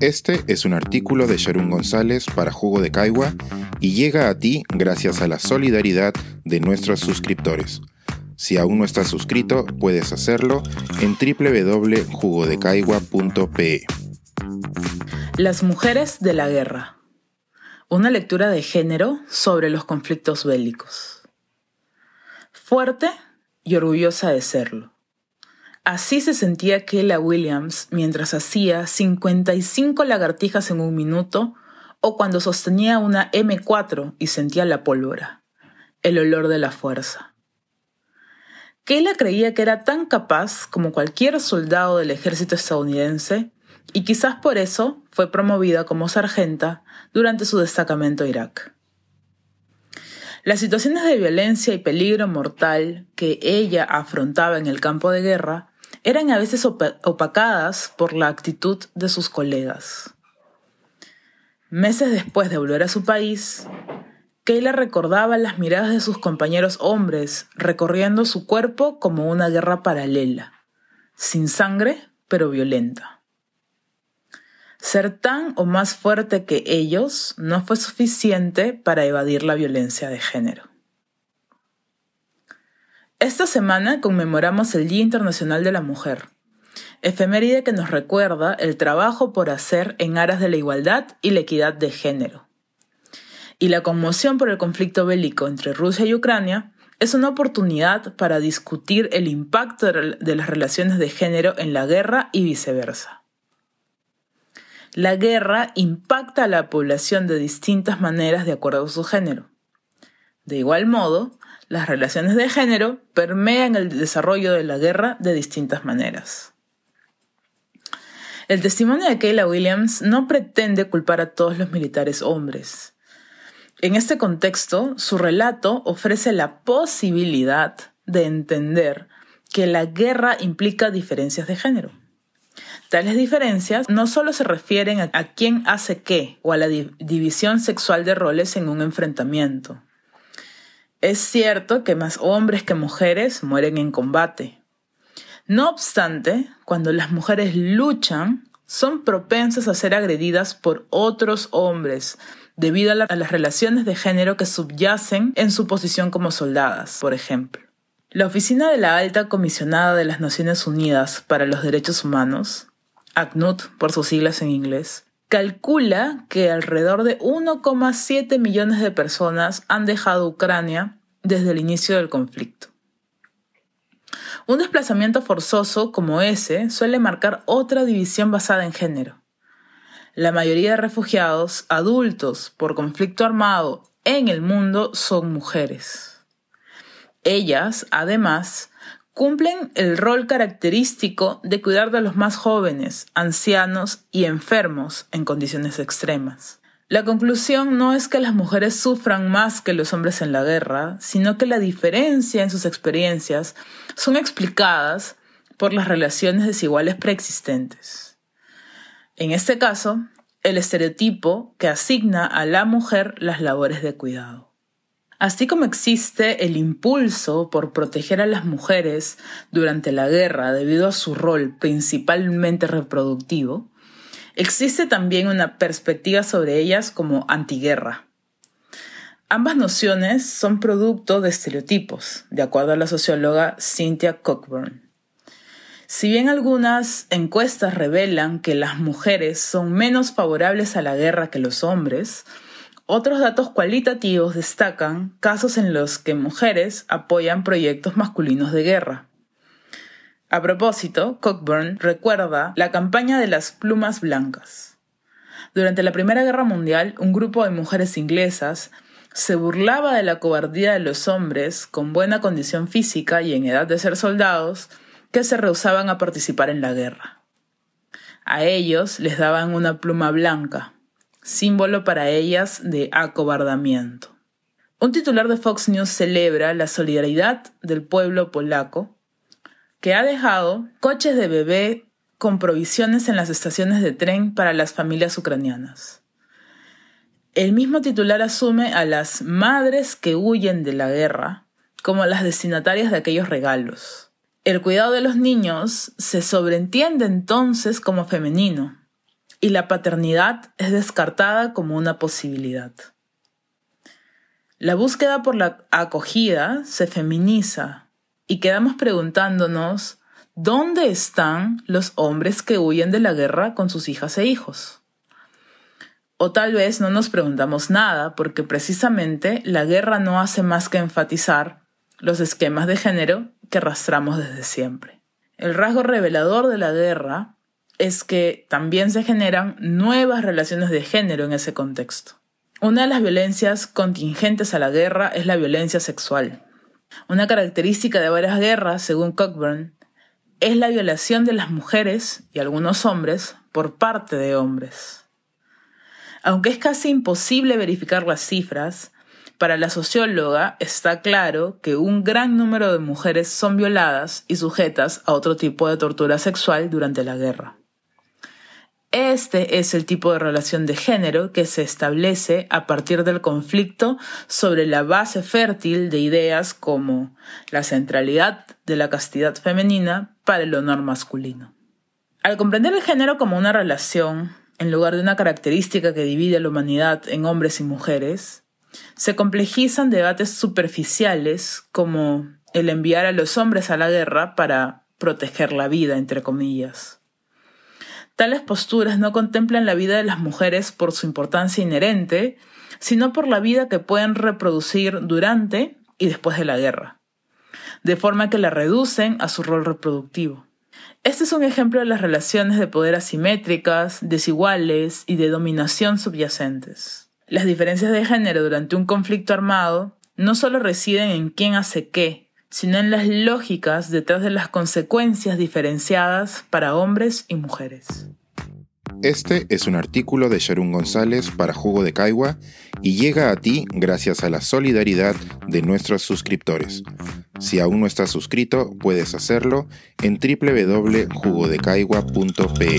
Este es un artículo de Sharon González para Jugo de Caigua y llega a ti gracias a la solidaridad de nuestros suscriptores. Si aún no estás suscrito, puedes hacerlo en www.jugodecaigua.pe. Las mujeres de la guerra. Una lectura de género sobre los conflictos bélicos. Fuerte y orgullosa de serlo. Así se sentía Kayla Williams mientras hacía 55 lagartijas en un minuto o cuando sostenía una M4 y sentía la pólvora, el olor de la fuerza. Kayla creía que era tan capaz como cualquier soldado del ejército estadounidense y quizás por eso fue promovida como sargenta durante su destacamento a Irak. Las situaciones de violencia y peligro mortal que ella afrontaba en el campo de guerra eran a veces opacadas por la actitud de sus colegas. Meses después de volver a su país, Kayla recordaba las miradas de sus compañeros hombres recorriendo su cuerpo como una guerra paralela, sin sangre, pero violenta. Ser tan o más fuerte que ellos no fue suficiente para evadir la violencia de género. Esta semana conmemoramos el Día Internacional de la Mujer, efeméride que nos recuerda el trabajo por hacer en aras de la igualdad y la equidad de género y la conmoción por el conflicto bélico entre Rusia y Ucrania es una oportunidad para discutir el impacto de las relaciones de género en la guerra y viceversa. La guerra impacta a la población de distintas maneras de acuerdo a su género. De igual modo, las relaciones de género permean el desarrollo de la guerra de distintas maneras. El testimonio de Kayla Williams no pretende culpar a todos los militares hombres. En este contexto, su relato ofrece la posibilidad de entender que la guerra implica diferencias de género. Tales diferencias no solo se refieren a, quién hace qué o a la división sexual de roles en un enfrentamiento. Es cierto que más hombres que mujeres mueren en combate. No obstante, cuando las mujeres luchan, son propensas a ser agredidas por otros hombres, debido a, las relaciones de género que subyacen en su posición como soldadas, por ejemplo. La Oficina de la Alta Comisionada de las Naciones Unidas para los Derechos Humanos, ACNUD por sus siglas en inglés, calcula que alrededor de 1,7 millones de personas han dejado Ucrania desde el inicio del conflicto. Un desplazamiento forzoso como ese suele marcar otra división basada en género. La mayoría de refugiados adultos por conflicto armado en el mundo son mujeres. Ellas, además, cumplen el rol característico de cuidar de los más jóvenes, ancianos y enfermos en condiciones extremas. La conclusión no es que las mujeres sufran más que los hombres en la guerra, sino que la diferencia en sus experiencias son explicadas por las relaciones desiguales preexistentes. En este caso, el estereotipo que asigna a la mujer las labores de cuidado. Así como existe el impulso por proteger a las mujeres durante la guerra debido a su rol principalmente reproductivo, existe también una perspectiva sobre ellas como antiguerra. Ambas nociones son producto de estereotipos, de acuerdo a la socióloga Cynthia Cockburn. Si bien algunas encuestas revelan que las mujeres son menos favorables a la guerra que los hombres, otros datos cualitativos destacan casos en los que mujeres apoyan proyectos masculinos de guerra. A propósito, Cockburn recuerda la campaña de las plumas blancas. Durante la Primera Guerra Mundial, un grupo de mujeres inglesas se burlaba de la cobardía de los hombres con buena condición física y en edad de ser soldados, que se rehusaban a participar en la guerra. A ellos les daban una pluma blanca, símbolo para ellas de acobardamiento. Un titular de Fox News celebra la solidaridad del pueblo polaco, que ha dejado coches de bebé con provisiones en las estaciones de tren para las familias ucranianas. El mismo titular asume a las madres que huyen de la guerra como las destinatarias de aquellos regalos. El cuidado de los niños se sobreentiende entonces como femenino y la paternidad es descartada como una posibilidad. La búsqueda por la acogida se feminiza y quedamos preguntándonos ¿dónde están los hombres que huyen de la guerra con sus hijas e hijos? O tal vez no nos preguntamos nada porque precisamente la guerra no hace más que enfatizar los esquemas de género que arrastramos desde siempre. El rasgo revelador de la guerra es que también se generan nuevas relaciones de género en ese contexto. Una de las violencias contingentes a la guerra es la violencia sexual. Una característica de varias guerras, según Cockburn, es la violación de las mujeres y algunos hombres por parte de hombres. Aunque es casi imposible verificar las cifras, para la socióloga está claro que un gran número de mujeres son violadas y sujetas a otro tipo de tortura sexual durante la guerra. Este es el tipo de relación de género que se establece a partir del conflicto sobre la base fértil de ideas como la centralidad de la castidad femenina para el honor masculino. Al comprender el género como una relación, en lugar de una característica que divide a la humanidad en hombres y mujeres, se complejizan debates superficiales como el enviar a los hombres a la guerra para proteger la vida, entre comillas. Tales posturas no contemplan la vida de las mujeres por su importancia inherente, sino por la vida que pueden reproducir durante y después de la guerra, de forma que la reducen a su rol reproductivo. Este es un ejemplo de las relaciones de poder asimétricas, desiguales y de dominación subyacentes. Las diferencias de género durante un conflicto armado no solo residen en quién hace qué, sino en las lógicas detrás de las consecuencias diferenciadas para hombres y mujeres. Este es un artículo de Sharon González para Jugo de Caigua y llega a ti gracias a la solidaridad de nuestros suscriptores. Si aún no estás suscrito, puedes hacerlo en www.jugodecaigua.pe.